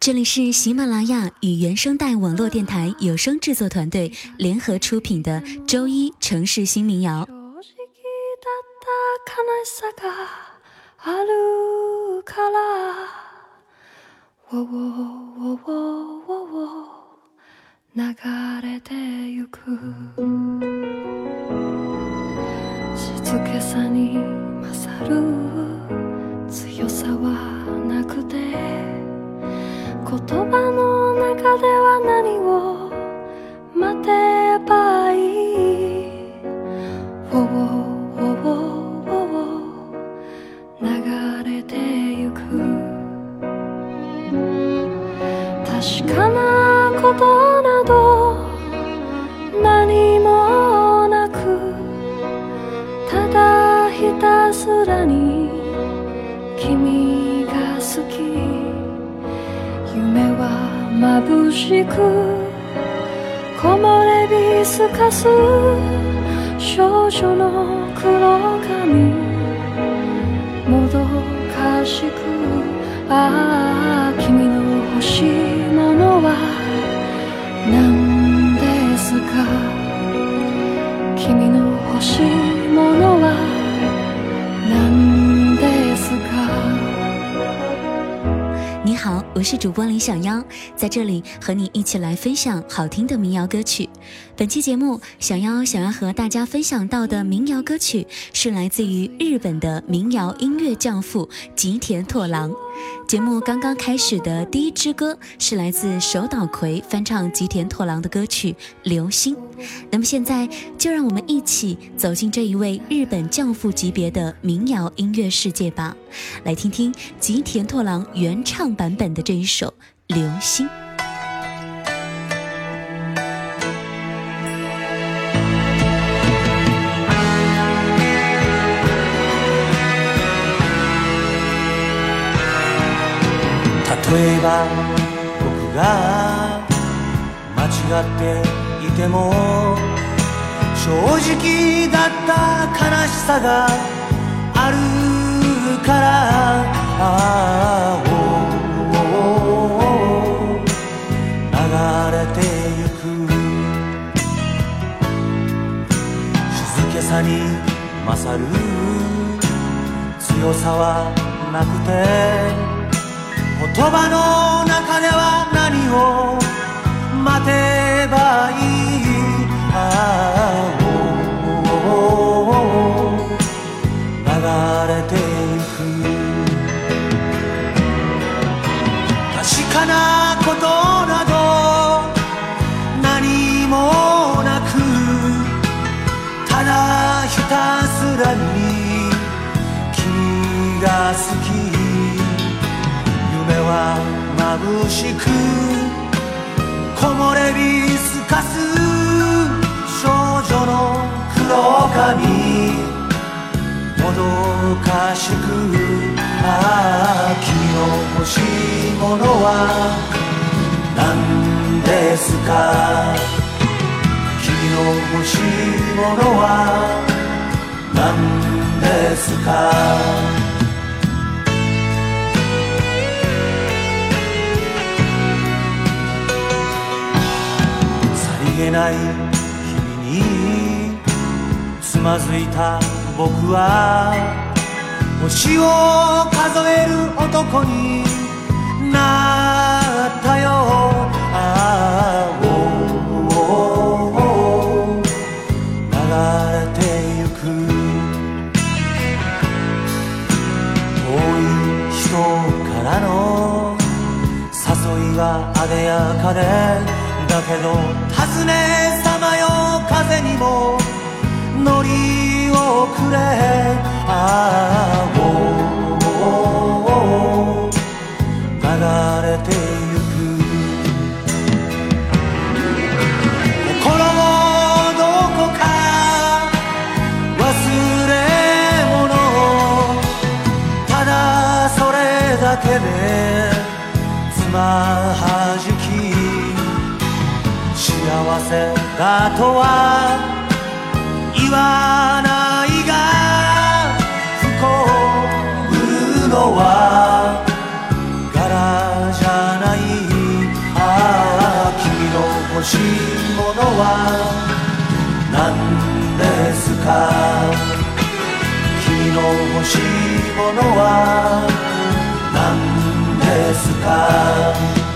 这里是喜马拉雅与原声带网络电台有声制作团队联合出品的周一城市新民谣。言葉の中では何を待てばいい？ほぼ、ほぼ流れてゆく。確かなことしく木漏れ日すかす少女の黒髪もどかしくああ君の欲しいものは何ですか？君の欲しいものは你好，我是主播李小妖，在这里和你一起来分享好听的民谣歌曲。本期节目，小妖想要和大家分享到的民谣歌曲是来自于日本的民谣音乐教父吉田拓郎。节目刚刚开始的第一支歌是来自手岛葵翻唱吉田拓郎的歌曲《流星》。那么现在就让我们一起走进这一位日本教父级别的民谣音乐世界吧，来听听吉田拓郎原唱版本的这一首《流星》。例えば僕が間違っていても正直だった悲しさがあるからああ流れてゆく静けさに勝る強さはなくて葉の中では何を待てばいいああ流れてゆく。確かな眩しく木漏れ日すかす少女の黒髪もどかしくああ君の欲しいものは何ですか？君の欲しいものは何ですか？ない君につまずいた僕は星を数える男になったよ。ああ流れてゆく。遠い人からの誘いはあでやかで。けど尋ねさまよ風にも乗りをくれああ流れてゆく心もどこか忘れ物ただそれだけでせだとは言わないが不幸売るのは柄じゃないああ君の欲しいものは何ですか？君の欲しいものは何ですか？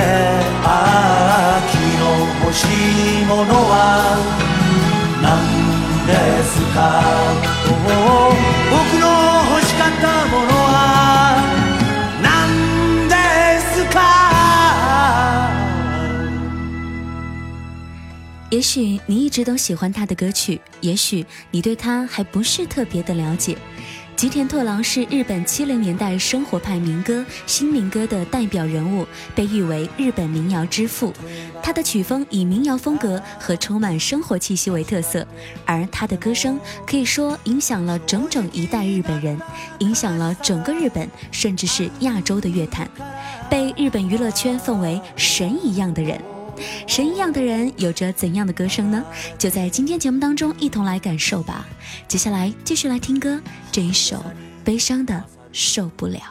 ないでああ君の欲しいものは何ですかおお僕の欲しかったものは何ですか也许你一直都喜欢他的歌曲，也许你对他还不是特别的了解。 吉田拓郎是日本七零年代生活派民歌、新民歌的代表人物，被誉为日本民谣之父。他的曲风以民谣风格和充满生活气息为特色，而他的歌声可以说影响了整整一代日本人，影响了整个日本，甚至是亚洲的乐坛，被日本娱乐圈奉为神一样的人。神一样的人有着怎样的歌声呢？就在今天节目当中一同来感受吧。接下来继续来听歌，这一首悲伤的受不了。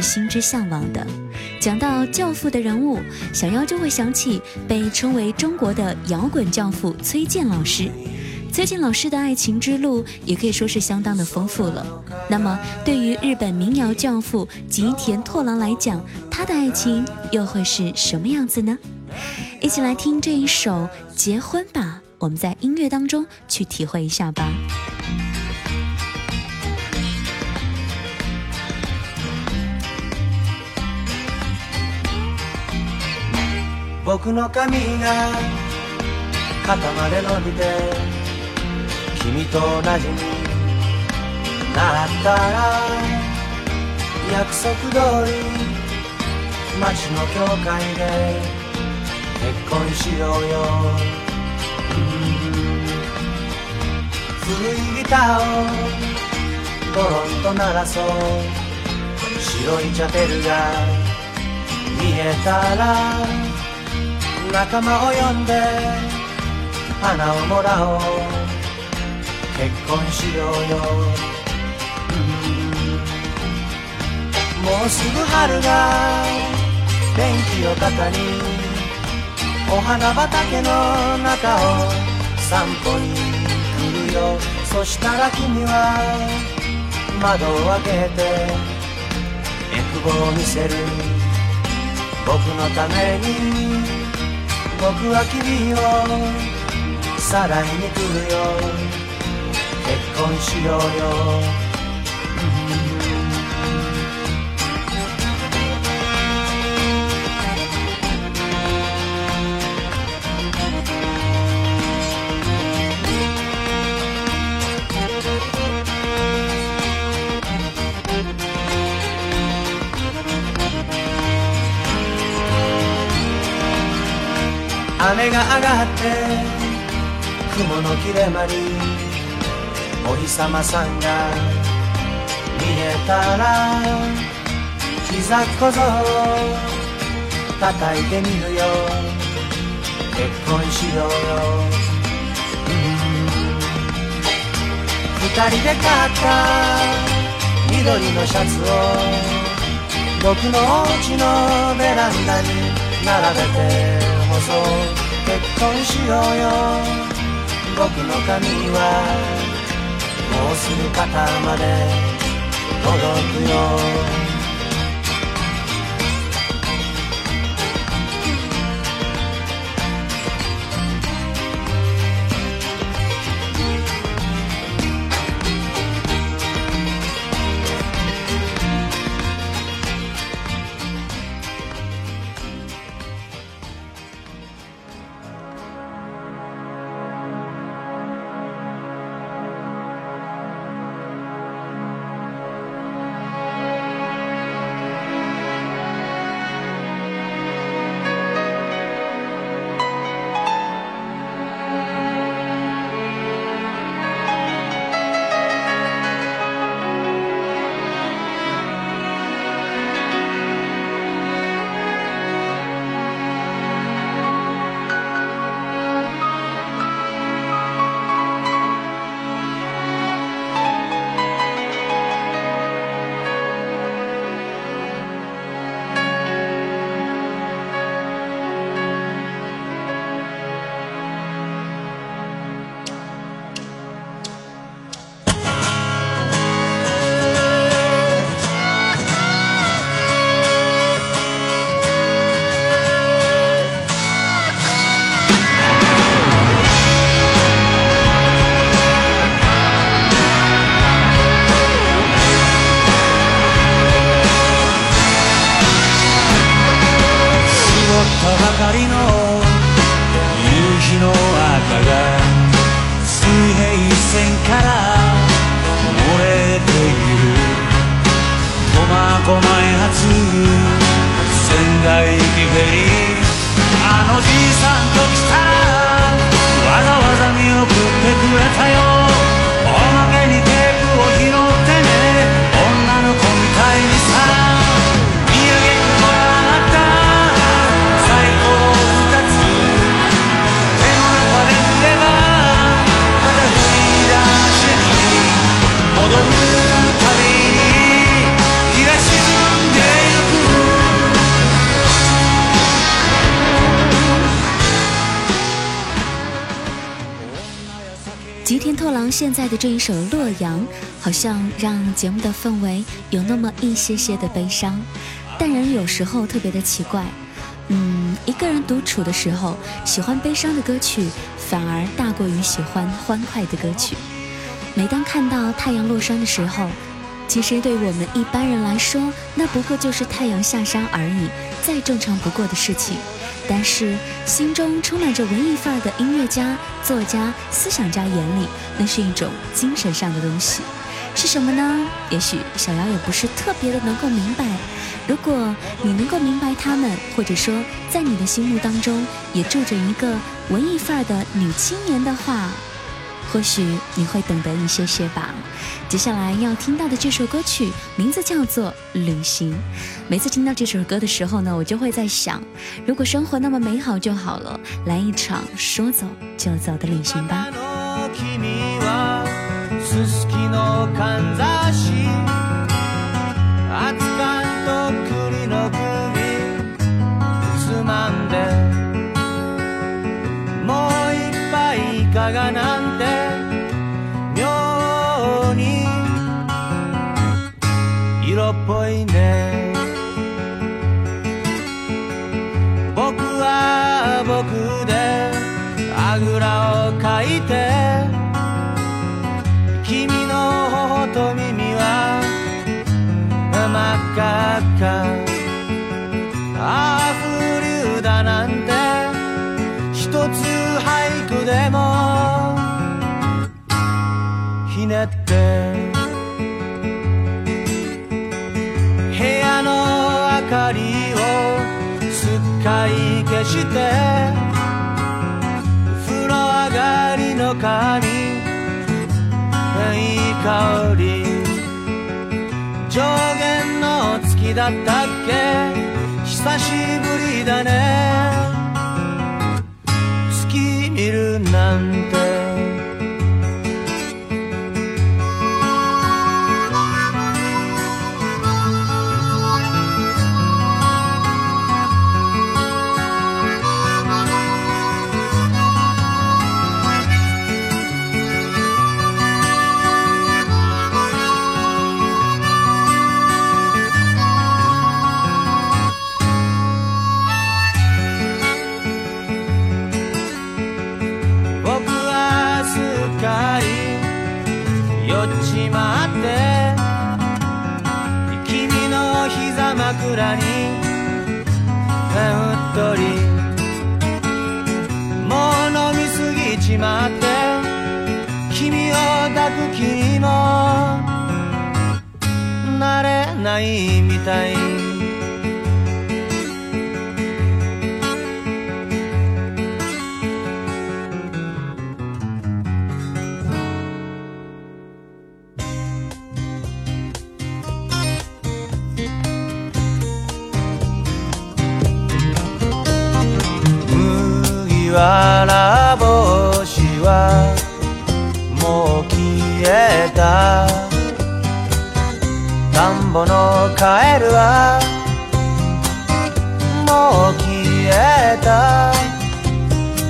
是心之向往的。讲到教父的人物，小妖就会想起被称为中国的摇滚教父崔健老师。崔健老师的爱情之路也可以说是相当的丰富了。那么，对于日本民谣教父吉田拓郎来讲，他的爱情又会是什么样子呢？一起来听这一首《结婚吧》，我们在音乐当中去体会一下吧。僕の髪が肩まで伸びて君と同じになったら約束通り街の教会で結婚しようよ、古いギターをゴロンと鳴らそう。白いチャペルが見えたら仲間を呼んで花をもらおう。結婚しようよ、うん。もうすぐ春が天気を肩にお花畑の中を散歩に来るよ。そしたら君は窓を開けて欲望を見せる。僕のために僕は君をさらいに来るよ。結婚しようよ。雨が上がって雲の切れ間にお日様さんが見えたら膝小僧叩いてみるよ。結婚しよう。よ、うん。二人で買った緑のシャツを僕のお家のベランダに並べてそう結婚しようよ。僕の髪はもうすぐ肩まで届くよ。现在的这一首《洛阳》，好像让节目的氛围有那么一些些的悲伤，但人有时候特别的奇怪，嗯，一个人独处的时候，喜欢悲伤的歌曲反而大过于喜欢欢快的歌曲。每当看到太阳落山的时候，其实对我们一般人来说，那不过就是太阳下山而已，再正常不过的事情。但是心中充满着文艺范儿的音乐家、作家、思想家眼里，那是一种精神上的东西，是什么呢？也许小姚也不是特别的能够明白。如果你能够明白他们，或者说在你的心目当中也住着一个文艺范儿的女青年的话。或许你会懂得一些些吧。接下来要听到的这首歌曲名字叫做《旅行》。每次听到这首歌的时候呢，我就会在想，如果生活那么美好就好了，来一场说走就走的旅行吧。すっかり消して風呂上がりの髪いい香り。上限の月だったっけ？久しぶりだね。月見るなんて vida のカエルはもう消えた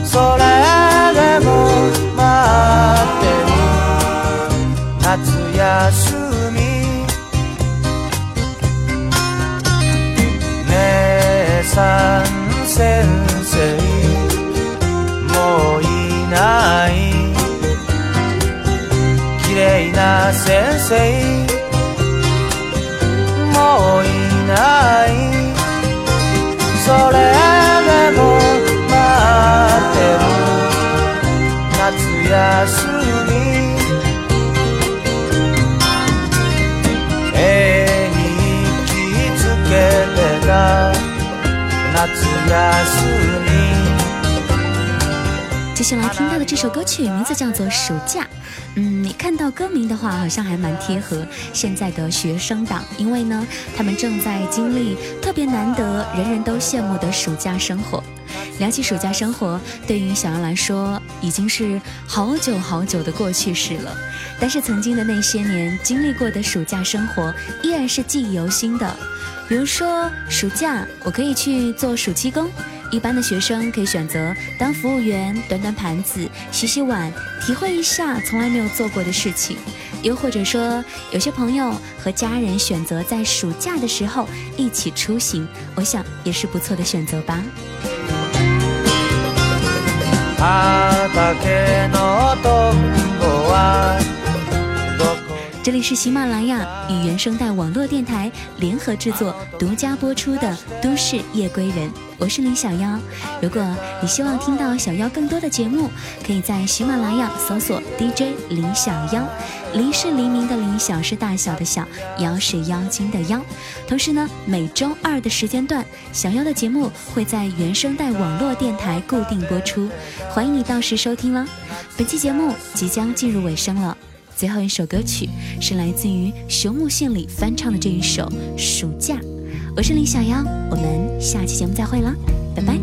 それでも待ってる。夏休み。姉さん先生。もういない。綺麗な先生。接下来听到的这首歌曲名字叫做《暑假》，嗯，看到歌名的话，好像还蛮贴合现在的学生党，因为呢，他们正在经历特别难得、人人都羡慕的暑假生活。聊起暑假生活，对于小杨来说，已经是好久好久的过去式了。但是曾经的那些年经历过的暑假生活，依然是记忆犹新的。比如说，暑假我可以去做暑期工。一般的学生可以选择当服务员，端端盘子，洗洗碗，体会一下从来没有做过的事情；又或者说，有些朋友和家人选择在暑假的时候一起出行，我想也是不错的选择吧。这里是喜马拉雅与原声带网络电台联合制作、独家播出的《都市夜归人》，我是林小妖。如果你希望听到小妖更多的节目，可以在喜马拉雅搜索 DJ 林小妖。黎是黎明的黎，小是大小的小，妖是妖精的妖。同时呢，每周二的时间段，小妖的节目会在原声带网络电台固定播出，欢迎你到时收听了。本期节目即将进入尾声了，最后一首歌曲是来自于熊木杏里翻唱的这一首《暑假》。我是李小妖，我们下期节目再会啦，拜拜。